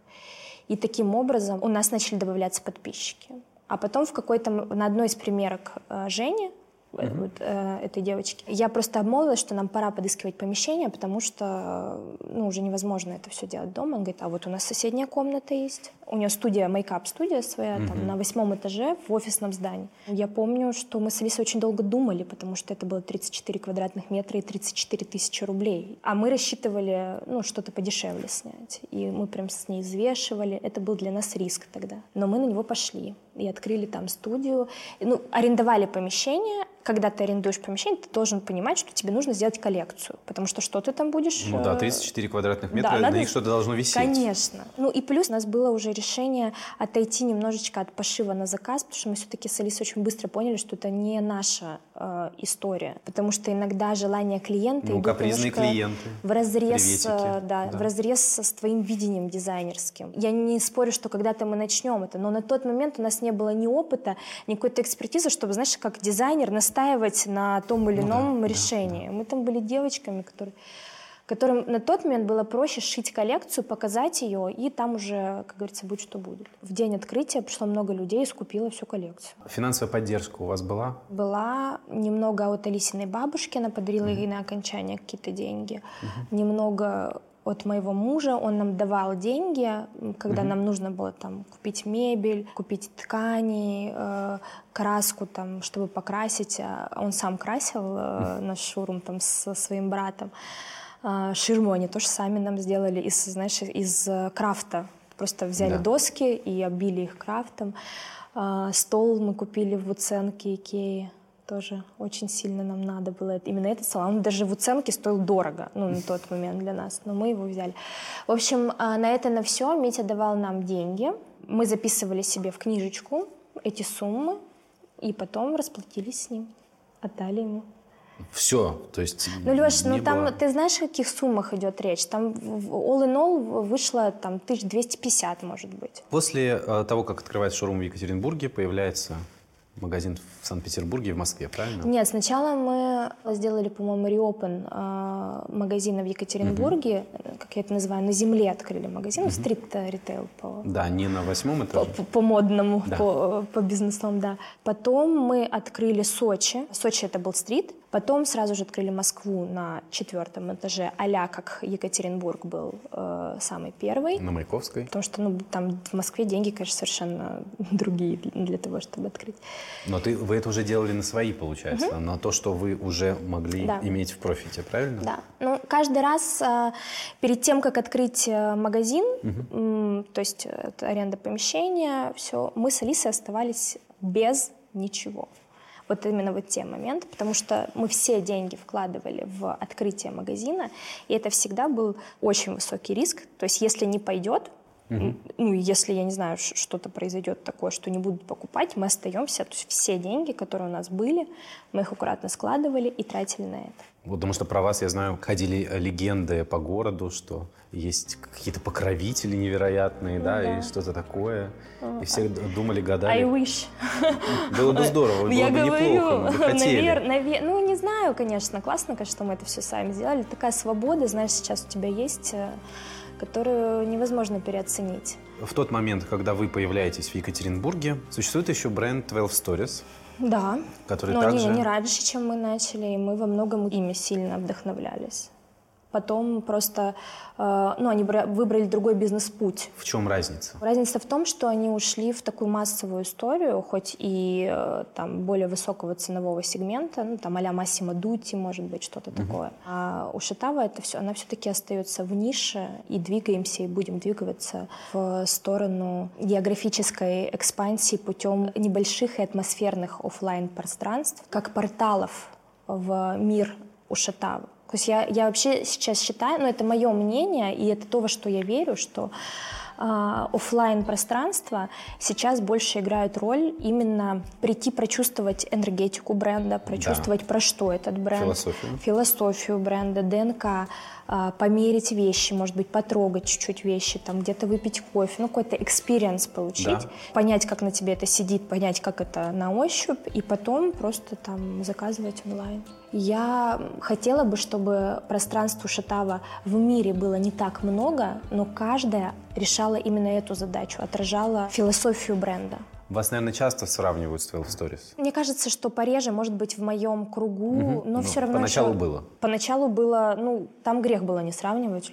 Speaker 1: И таким образом у нас начали добавляться подписчики. А потом в какой-то, на одной из примерок э, Жени, uh-huh. вот, э, этой девочки. Я просто обмолвилась, что нам пора подыскивать помещение, потому что ну, уже невозможно это все делать дома. Он говорит, а вот у нас соседняя комната есть у нее студия, мейкап-студия своя, mm-hmm. там, на восьмом этаже в офисном здании. Я помню, что мы с Алисой очень долго думали, потому что это было 34 квадратных метра и 34 тысячи рублей. А мы рассчитывали, ну, что-то подешевле снять. И мы прям с ней взвешивали. Это был для нас риск тогда. Но мы на него пошли и открыли там студию. Ну, арендовали помещение. Когда ты арендуешь помещение, ты должен понимать, что тебе нужно сделать коллекцию. Потому что что ты там будешь...
Speaker 2: Ну да, 34 э, квадратных метра, да, на них что-то должно висеть.
Speaker 1: Конечно. Ну и плюс у нас было уже решение отойти немножечко от пошива на заказ, потому что мы все-таки с Алисой очень быстро поняли, что это не наша э, история, потому что иногда желания клиента
Speaker 2: ну,
Speaker 1: идут
Speaker 2: капризные клиенты.
Speaker 1: в разрез, э, да,
Speaker 2: да.
Speaker 1: в разрез с твоим видением дизайнерским. Я не спорю, что когда-то мы начнем это, но на тот момент у нас не было ни опыта, ни какой-то экспертизы, чтобы, знаешь, как дизайнер настаивать на том или
Speaker 2: Ну да,
Speaker 1: ином
Speaker 2: да,
Speaker 1: решении. Мы там были девочками, которые которым на тот момент было проще сшить коллекцию, показать ее, и там уже, как говорится, будь что будет. В день открытия пришло много людей и скупило всю коллекцию.
Speaker 2: Финансовая поддержка у вас была?
Speaker 1: Была немного от Алисиной бабушки, она подарила ей на окончание какие-то деньги. Немного от моего мужа, он нам давал деньги, когда нам нужно было там купить мебель, купить ткани, э, краску там, чтобы покрасить. А Он сам красил э, наш шурум там со своим братом. Ширму они тоже сами нам сделали из, знаешь, из э, крафта. Просто взяли
Speaker 2: Да.
Speaker 1: доски и оббили их крафтом. А, Стол мы купили в уценке Икеи. Тоже очень сильно нам надо было именно этот стол. Он даже в уценке стоил дорого, ну, на тот момент для нас, но мы его взяли. В общем, а, на это, на все Митя давал нам деньги. Мы записывали себе в книжечку эти суммы, и потом расплатились с ним, отдали ему.
Speaker 2: Все, то есть
Speaker 1: Ну, Леш, ну там,
Speaker 2: было-
Speaker 1: ты знаешь, о каких суммах идет речь? Там all in all вышло там 1250, может быть.
Speaker 2: После э, того, как открывается шоурум в Екатеринбурге, появляется магазин в Санкт-Петербурге и в Москве, правильно?
Speaker 1: Нет, сначала мы сделали, по-моему, реопен э, магазина в Екатеринбурге, э, как я это называю, на земле открыли магазин, стрит-ритейл по,
Speaker 2: Да, не на восьмом этаже.
Speaker 1: по- по модному,
Speaker 2: Да.
Speaker 1: по, по бизнесам, да. Потом мы открыли Сочи. Сочи это был стрит. Потом сразу же открыли Москву на четвертом этаже, а как Екатеринбург был э, самый первый.
Speaker 2: На Маяковской.
Speaker 1: Потому что ну, там в Москве деньги, конечно, совершенно <laughs> другие для того, чтобы открыть.
Speaker 2: Но ты, вы это уже делали на свои, получается, на то, что вы уже могли
Speaker 1: Да.
Speaker 2: иметь в профите, правильно?
Speaker 1: Да. Ну, каждый раз а, перед тем, как открыть э, магазин, м, то есть э, это аренда помещения, все, мы с Алисой оставались без ничего. Вот именно вот те моменты, потому что мы все деньги вкладывали в открытие магазина, и это всегда был очень высокий риск. То есть если не пойдет, м, ну, если, я не знаю, что-то произойдет такое, что не будут покупать, мы остаемся. То есть все деньги, которые у нас были, мы их аккуратно складывали и тратили на это.
Speaker 2: Потому что про вас, я знаю, ходили э, легенды по городу, что есть какие-то покровители невероятные, да, и что-то такое. И все д- думали,
Speaker 1: I
Speaker 2: гадали.
Speaker 1: wish. <laughs>
Speaker 2: Было бы здорово, было
Speaker 1: Я
Speaker 2: бы
Speaker 1: говорю,
Speaker 2: неплохо, мы бы
Speaker 1: навер- наве- ну не знаю, конечно, классно, конечно, что мы это все сами сделали. Такая свобода, знаешь, сейчас у тебя есть, э, которую невозможно переоценить.
Speaker 2: В тот момент, когда вы появляетесь в Екатеринбурге, существует еще бренд 12 Stories,
Speaker 1: Да,
Speaker 2: который
Speaker 1: но
Speaker 2: также...
Speaker 1: не, не раньше, чем мы начали, и мы во многом ими сильно вдохновлялись. Потом просто, э, ну, они бра- выбрали другой бизнес-путь.
Speaker 2: В чем разница?
Speaker 1: Разница в том, что они ушли в такую массовую историю, хоть и э, там более высокого ценового сегмента, ну там а-ля Массимо Дути, может быть, что-то такое. А у Шатава это все, она все-таки остается в нише, и двигаемся, и будем двигаться в сторону географической экспансии путем небольших и атмосферных оффлайн пространств, как порталов в мир Ushatáva. То есть я, я вообще сейчас считаю, ну это мое мнение, и это то, во что я верю, что офлайн пространства сейчас больше играют роль именно прийти прочувствовать энергетику бренда, прочувствовать про что этот бренд,
Speaker 2: Философию.
Speaker 1: философию бренда, ДНК, а, померить вещи, может быть, потрогать чуть-чуть вещи, там где-то выпить кофе, ну какой-то experience получить,
Speaker 2: Да.
Speaker 1: понять, как на тебе это сидит, понять, как это на ощупь, и потом просто там заказывать онлайн. Я хотела бы, чтобы пространство Шатава в мире было не так много, но каждая решала именно эту задачу, отражала философию бренда.
Speaker 2: Вас, наверное, часто сравнивают с 12 Stories.
Speaker 1: Мне кажется, что пореже, может быть, в моем кругу, но
Speaker 2: Ну,
Speaker 1: все равно...
Speaker 2: поначалу
Speaker 1: еще-
Speaker 2: было.
Speaker 1: Поначалу было, ну, там грех было не сравнивать,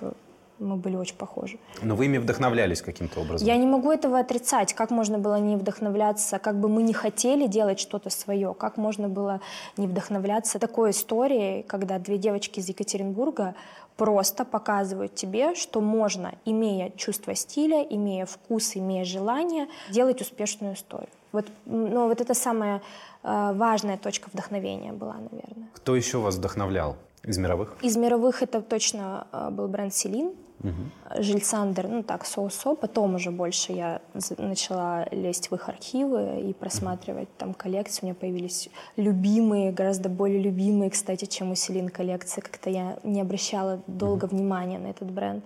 Speaker 1: бы мы были очень похожи.
Speaker 2: Но вы ими вдохновлялись каким-то образом.
Speaker 1: Я не могу этого отрицать. Как можно было не вдохновляться, как бы мы не хотели делать что-то свое, как можно было не вдохновляться такой историей, когда две девочки из Екатеринбурга просто показывают тебе, что можно, имея чувство стиля, имея вкус, имея желание, делать успешную историю. Вот, м, ну, вот это самая э, важная точка вдохновения была, наверное.
Speaker 2: Кто еще вас вдохновлял из мировых?
Speaker 1: Из мировых это точно э, был бренд Селин. Угу. Жильцандер, ну так, соусо. Потом уже больше я начала лезть в их архивы и просматривать там коллекции. У меня появились любимые, гораздо более любимые, кстати, чем у Селин коллекции. Как-то я не обращала долго угу. внимания на этот бренд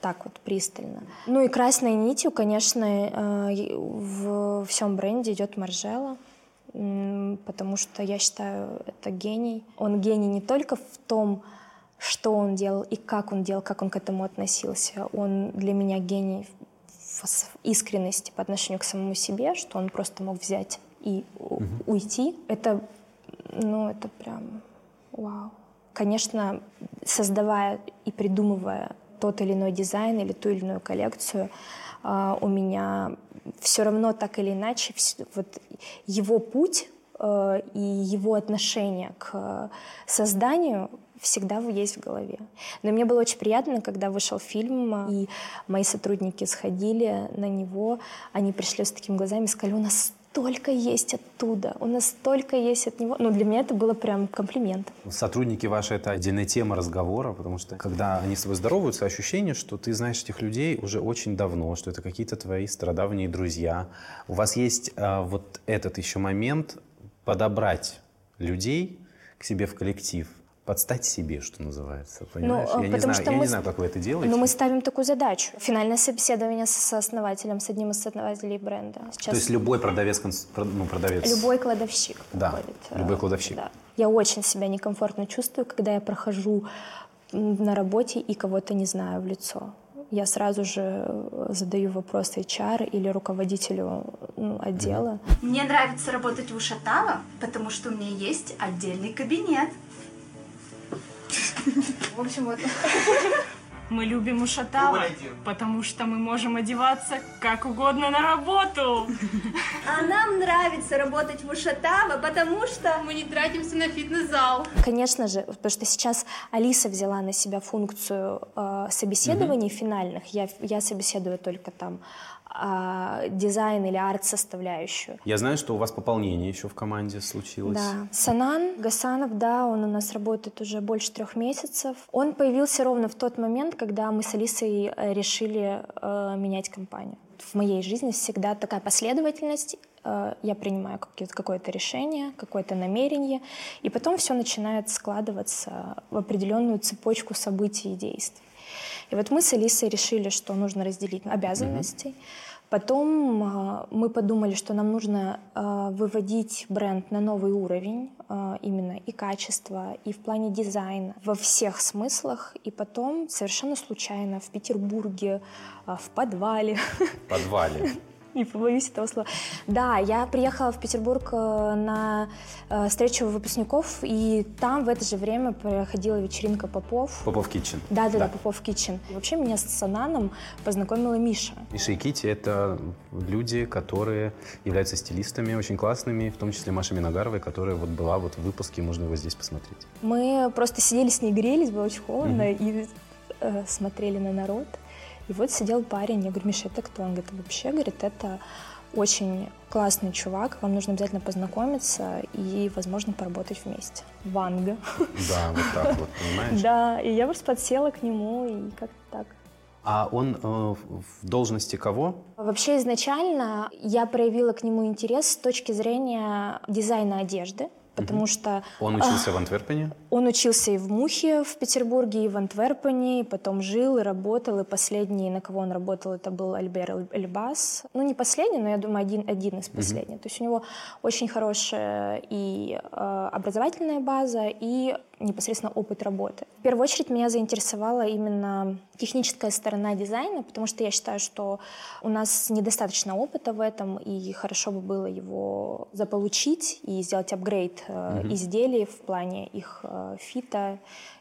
Speaker 1: так вот пристально. Ну и красной нитью, конечно, э, в всем бренде идет Маржела, потому что я считаю, это гений. Он гений не только в том, что он делал и как он делал, как он к этому относился. Он для меня гений в искренности по отношению к самому себе, что он просто мог взять и угу. уйти. Это, ну, это прям вау. Конечно, создавая и придумывая тот или иной дизайн или ту или иную коллекцию, у меня все равно так или иначе вот его путь э, и его отношение к созданию всегда есть в голове. Но мне было очень приятно, когда вышел фильм, и мои сотрудники сходили на него, они пришли с такими глазами и сказали, у нас столько есть оттуда, у нас столько есть от него. Ну, для меня это было прям комплимент.
Speaker 2: Сотрудники ваши — это отдельная тема разговора, потому что когда они с тобой здороваются, ощущение, что ты знаешь этих людей уже очень давно, что это какие-то твои стародавние друзья. У вас есть а, вот этот еще момент подобрать людей к себе в коллектив, подстать себе, что называется, понимаешь? Ну, я не знаю, я мы, не знаю, как вы это делаете.
Speaker 1: Но мы ставим такую задачу. Финальное собеседование с основателем, с одним из основателей бренда.
Speaker 2: Сейчас... То есть любой продавец, ну, продавец...
Speaker 1: Любой кладовщик
Speaker 2: Да, приходит. любой кладовщик. Да.
Speaker 1: Я очень себя некомфортно чувствую, когда я прохожу на работе и кого-то не знаю в лицо. Я сразу же э, задаю вопрос HR или руководителю ну, отдела.
Speaker 5: Мне нравится работать в Ушатава, потому что у меня есть отдельный кабинет.
Speaker 3: В общем, вот. Мы любим Ушатава, потому что мы можем одеваться как угодно на работу.
Speaker 5: А нам нравится работать в Ушатава, потому что мы не тратимся на фитнес-зал.
Speaker 1: Конечно же, потому что сейчас Алиса взяла на себя функцию э, собеседований угу. финальных. Я, я собеседую только там а, дизайн или арт-составляющую.
Speaker 2: Я знаю, что у вас пополнение еще в команде случилось.
Speaker 1: Да. Санан Гасанов, да, он у нас работает уже больше трех месяцев. Он появился ровно в тот момент, когда мы с Алисой э, решили э, менять компанию. В моей жизни всегда такая последовательность. Э, я принимаю какое-то решение, какое-то намерение, и потом все начинает складываться в определенную цепочку событий и действий. И вот мы с Алисой решили, что нужно разделить обязанности. Mm-hmm. Потом э, мы подумали, что нам нужно э, выводить бренд на новый уровень, э, именно и качество, и в плане дизайна, во всех смыслах. И потом совершенно случайно в Петербурге, в подвале.
Speaker 2: Подвале. <laughs>
Speaker 1: не побоюсь этого слова. Да, я приехала в Петербург э, на э, встречу выпускников, и там в это же время проходила вечеринка Попов.
Speaker 2: Попов Китчен.
Speaker 1: Да, да, да, Попов Китчен. Вообще меня с Сананом познакомила Миша.
Speaker 2: Миша и Кити — это люди, которые являются стилистами очень классными, в том числе Маша Миногаровой, которая вот была вот в выпуске, можно его здесь посмотреть.
Speaker 1: Мы просто сидели с ней, грелись, было очень холодно, mm-hmm. и э, смотрели на народ. И вот сидел парень, я говорю, Миша, это кто? Он говорит, вообще, говорит, это очень классный чувак, вам нужно обязательно познакомиться и, возможно, поработать вместе. Ванга.
Speaker 2: Да, вот так вот, понимаешь?
Speaker 1: Да, и я просто подсела к нему и как-то так.
Speaker 2: А он э, в должности кого?
Speaker 1: Вообще изначально я проявила к нему интерес с точки зрения дизайна одежды потому угу. что...
Speaker 2: Он учился а, в Антверпене?
Speaker 1: Он учился и в Мухе в Петербурге, и в Антверпене, и потом жил и работал, и последний, на кого он работал, это был Альбер Эльбас. Ну, не последний, но я думаю, один, один из последних. Угу. То есть у него очень хорошая и э, образовательная база, и непосредственно опыт работы. В первую очередь меня заинтересовала именно техническая сторона дизайна, потому что я считаю, что у нас недостаточно опыта в этом, и хорошо бы было его заполучить и сделать апгрейд mm-hmm. изделий в плане их э, фита,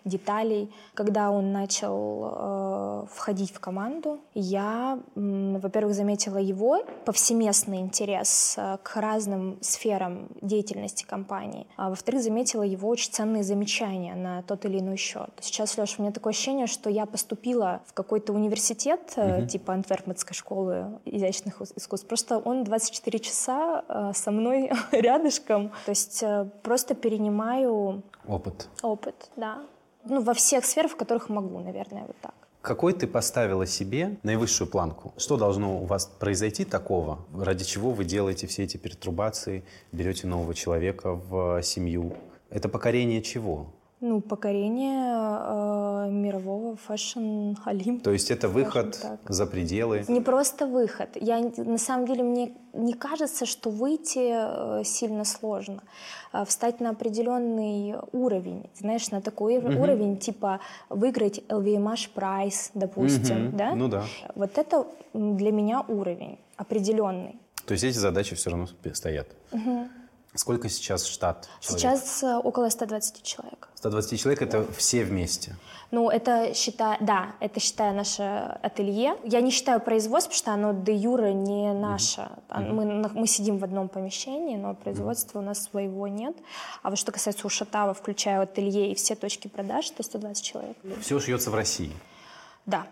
Speaker 1: деталей. Когда он начал э, входить в команду, я, во-первых, заметила его повсеместный интерес э, к разным сферам деятельности компании, а во-вторых, заметила его очень ценные замечания на тот или иной счет. Сейчас, Леша, у меня такое ощущение, что я поступила в какой-то университет, угу. типа Антверпенской школы изящных искусств. Просто он 24 часа э, со мной <laughs> рядышком. То есть просто перенимаю
Speaker 2: Опыт.
Speaker 1: Опыт, да ну, во всех сферах, в которых могу, наверное, вот так.
Speaker 2: Какой ты поставила себе наивысшую планку? Что должно у вас произойти такого, ради чего вы делаете все эти пертурбации, берете нового человека в семью? Это покорение чего?
Speaker 1: Ну, покорение э, мирового fashion Олимпа.
Speaker 2: То есть это выход за пределы?
Speaker 1: Не просто выход. Я, на самом деле мне не кажется, что выйти э, сильно сложно. Э, встать на определенный уровень, знаешь, на такой угу. уровень, типа выиграть LVMH прайс, допустим, угу. да?
Speaker 2: Ну да.
Speaker 1: Вот это для меня уровень определенный.
Speaker 2: То есть эти задачи все равно стоят?
Speaker 1: Угу.
Speaker 2: Сколько сейчас штат?
Speaker 1: Человек? Сейчас э, около 120 человек.
Speaker 2: 120 человек это все вместе?
Speaker 1: Ну, это считая, да, это считая наше ателье. Я не считаю производство, потому что оно де юра не наше. Mm-hmm. Мы, мы сидим в одном помещении, но производства mm-hmm. у нас своего нет. А вот что касается Ушатава, включая ателье и все точки продаж, это 120 человек.
Speaker 2: Все шьется в России?
Speaker 1: Да.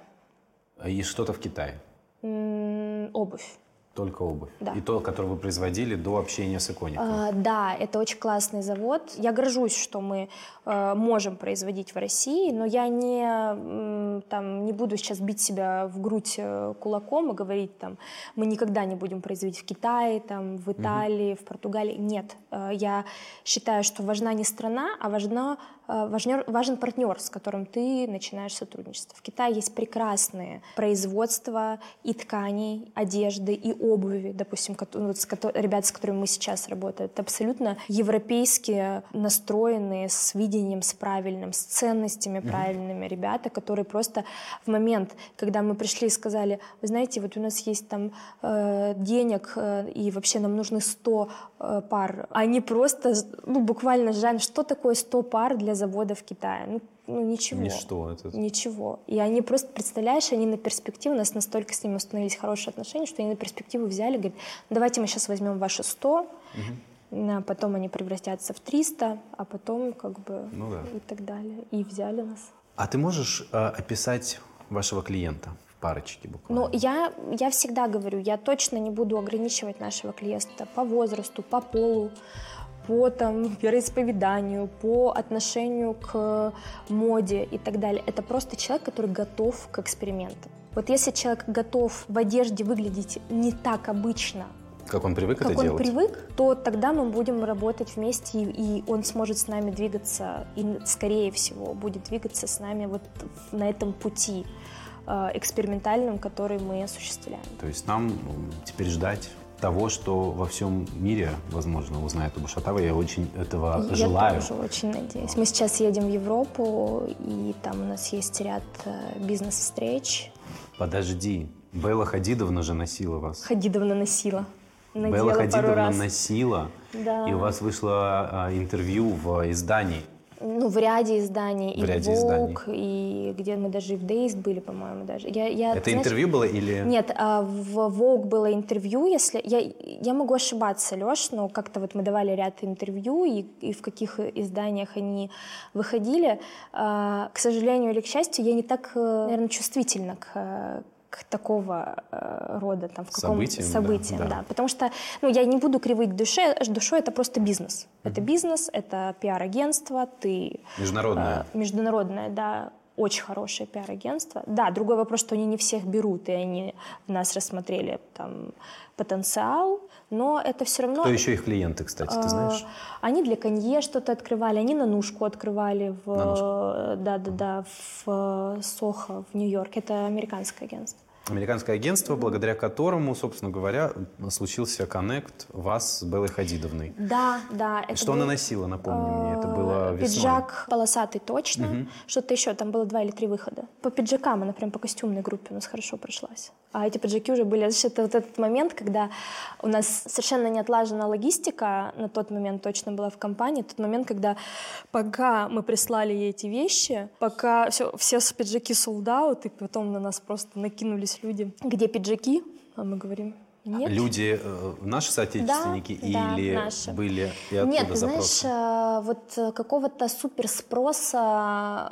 Speaker 2: И что-то в Китае?
Speaker 1: М-м, обувь.
Speaker 2: Только обувь.
Speaker 1: Да.
Speaker 2: И то, которое вы производили до общения с икоником.
Speaker 1: А, да, это очень классный завод. Я горжусь, что мы э, можем производить в России, но я не, там, не буду сейчас бить себя в грудь э, кулаком и говорить, там, мы никогда не будем производить в Китае, там, в Италии, угу. в Португалии. Нет, э, я считаю, что важна не страна, а важна важнер, важен партнер, с которым ты начинаешь сотрудничество. В Китае есть прекрасные производства и тканей, одежды, и обуви, допустим, ну, с, ребят, с которыми мы сейчас работаем. Это абсолютно европейские, настроенные, с видением, с правильным, с ценностями mm-hmm. правильными ребята, которые просто в момент, когда мы пришли и сказали, вы знаете, вот у нас есть там э, денег, э, и вообще нам нужны 100 э, пар, они просто, ну, буквально жаль, что такое 100 пар для завода в Китае. Ну, ну ничего.
Speaker 2: Ничто. Это...
Speaker 1: Ничего. И они просто, представляешь, они на перспективу, у нас настолько с ними установились хорошие отношения, что они на перспективу взяли, говорят, давайте мы сейчас возьмем ваши 100, угу. а потом они превратятся в 300, а потом как бы
Speaker 2: ну, да.
Speaker 1: и так далее. И взяли нас.
Speaker 2: А ты можешь э, описать вашего клиента? парочки буквально?
Speaker 1: Ну, я, я всегда говорю, я точно не буду ограничивать нашего клиента по возрасту, по полу, по там, вероисповеданию, по отношению к моде и так далее. Это просто человек, который готов к экспериментам. Вот если человек готов в одежде выглядеть не так обычно,
Speaker 2: как он привык
Speaker 1: как
Speaker 2: это
Speaker 1: он
Speaker 2: делать?
Speaker 1: привык, то тогда мы будем работать вместе, и, и он сможет с нами двигаться, и, скорее всего, будет двигаться с нами вот на этом пути э, экспериментальном, который мы осуществляем.
Speaker 2: То есть нам теперь ждать того, что во всем мире, возможно, узнает об Ушатаве. Я очень этого
Speaker 1: я
Speaker 2: желаю.
Speaker 1: Я тоже очень надеюсь. Мы сейчас едем в Европу, и там у нас есть ряд э, бизнес-встреч.
Speaker 2: Подожди, Белла Хадидовна же носила вас.
Speaker 1: Хадидовна носила. Надела
Speaker 2: Белла Хадидовна носила,
Speaker 1: да.
Speaker 2: и у вас вышло а, интервью в издании.
Speaker 1: Ну, в ряде изданий.
Speaker 2: В и
Speaker 1: ряде
Speaker 2: Vogue,
Speaker 1: изданий. и где мы даже и в Days были, по-моему, даже. Я, я,
Speaker 2: Это знаешь, интервью было или...
Speaker 1: Нет, а в Vogue было интервью, если... Я, я могу ошибаться, Леш, но как-то вот мы давали ряд интервью, и, и в каких изданиях они выходили. А, к сожалению или к счастью, я не так, э, наверное, чувствительна к к такого э, рода там в каком
Speaker 2: событиям,
Speaker 1: событиям
Speaker 2: да,
Speaker 1: да. да. Потому что, ну, я не буду кривить душе, душой это просто бизнес. Mm-hmm. Это бизнес, это пиар-агентство, ты
Speaker 2: международное,
Speaker 1: э, международное, да, очень хорошее пиар-агентство. Да, другой вопрос, что они не всех берут, и они в нас рассмотрели там потенциал, но это все равно...
Speaker 2: Кто еще их клиенты, кстати, ты знаешь?
Speaker 1: Они для Конье что-то открывали, они на Нушку открывали в... Да-да-да, в Сохо, в Нью-Йорке. Это американское агентство.
Speaker 2: Американское агентство, благодаря которому, собственно говоря, случился коннект вас с Беллой Хадидовной.
Speaker 1: Да, да.
Speaker 2: Это что был... она носила, напомни мне, это было
Speaker 1: весной. Пиджак полосатый точно, угу. что-то еще, там было два или три выхода. По пиджакам она прям по костюмной группе у нас хорошо прошлась. А эти пиджаки уже были... Это вот этот момент, когда у нас совершенно не отлажена логистика, на тот момент точно была в компании, тот момент, когда пока мы прислали ей эти вещи, пока все, все пиджаки sold out, и потом на нас просто накинулись люди, где пиджаки, а мы говорим, нет.
Speaker 2: Люди, э, наши соотечественники
Speaker 1: да,
Speaker 2: или
Speaker 1: да, наши.
Speaker 2: были и оттуда
Speaker 1: Нет,
Speaker 2: запросы?
Speaker 1: знаешь, э, вот какого-то супер спроса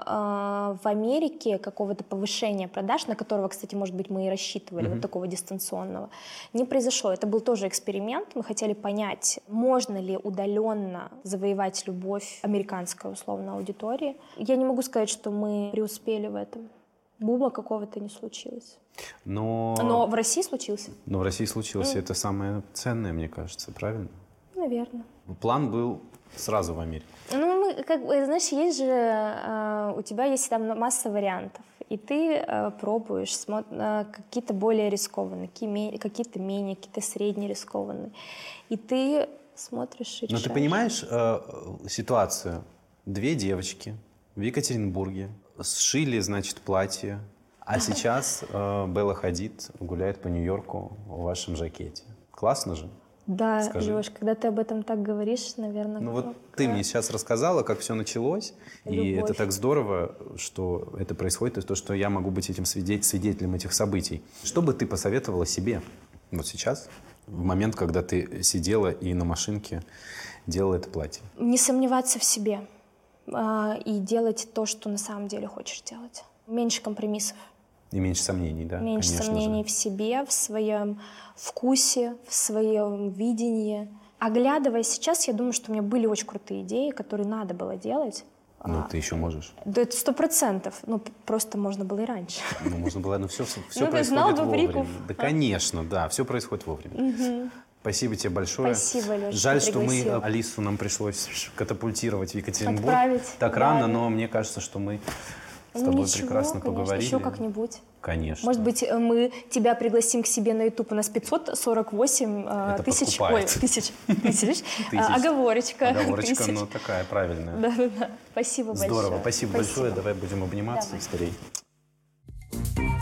Speaker 1: э, в Америке, какого-то повышения продаж, на которого, кстати, может быть, мы и рассчитывали, mm-hmm. вот такого дистанционного, не произошло. Это был тоже эксперимент. Мы хотели понять, можно ли удаленно завоевать любовь американской, условно, аудитории. Я не могу сказать, что мы преуспели в этом. бума какого-то не случилось.
Speaker 2: Но,
Speaker 1: Но в России случился?
Speaker 2: но в России случилось, и это самое ценное, мне кажется, правильно?
Speaker 1: Наверное.
Speaker 2: План был сразу в Америке.
Speaker 1: Ну, мы, как бы, знаешь, есть же, э, у тебя есть там масса вариантов, и ты э, пробуешь э, какие-то более рискованные, какие-то менее, какие-то средне рискованные, и ты смотришь и
Speaker 2: Но ты понимаешь э, ситуацию? Две девочки в Екатеринбурге сшили, значит, платье, а сейчас э, Белла Хадид гуляет по Нью-Йорку в вашем жакете. Классно же?
Speaker 1: Да,
Speaker 2: Скажи.
Speaker 1: Леш, когда ты об этом так говоришь, наверное...
Speaker 2: Ну вот ты мне сейчас рассказала, как все началось, и
Speaker 1: Любовь.
Speaker 2: это так здорово, что это происходит, и то, что я могу быть этим свидетель- свидетелем этих событий. Что бы ты посоветовала себе вот сейчас, в момент, когда ты сидела и на машинке делала это платье?
Speaker 1: Не сомневаться в себе а, и делать то, что на самом деле хочешь делать. Меньше компромиссов.
Speaker 2: И меньше сомнений, да?
Speaker 1: Меньше сомнений
Speaker 2: же.
Speaker 1: в себе, в своем вкусе, в своем видении. Оглядывая сейчас, я думаю, что у меня были очень крутые идеи, которые надо было делать.
Speaker 2: Ну, ты еще можешь.
Speaker 1: Да это сто процентов. Ну, просто можно было и раньше.
Speaker 2: Ну, можно было, ну, все, все
Speaker 1: Ну, знал
Speaker 2: происходит вовремя. Да, конечно, да, все происходит вовремя. Спасибо тебе большое.
Speaker 1: Спасибо, Лёш,
Speaker 2: Жаль,
Speaker 1: что
Speaker 2: что мы. Алису нам пришлось катапультировать в Екатеринбург.
Speaker 1: Отправить,
Speaker 2: Так
Speaker 1: да,
Speaker 2: рано,
Speaker 1: да.
Speaker 2: но мне кажется, что мы с тобой
Speaker 1: ничего,
Speaker 2: прекрасно
Speaker 1: конечно,
Speaker 2: поговорили.
Speaker 1: Еще как-нибудь.
Speaker 2: Конечно.
Speaker 1: Может быть, э, мы тебя пригласим к себе на YouTube. У нас 548 э,
Speaker 2: Это
Speaker 1: тысяч, ой,
Speaker 2: подкупает. <laughs>
Speaker 1: тысяч, <laughs> тысяч,
Speaker 2: Тысяч.
Speaker 1: А, оговорочка.
Speaker 2: Оговорочка,
Speaker 1: тысяч.
Speaker 2: ну такая правильная.
Speaker 1: Да-да-да. Спасибо большое.
Speaker 2: Здорово, спасибо, большое. Давай будем обниматься
Speaker 1: Давай.
Speaker 2: скорее.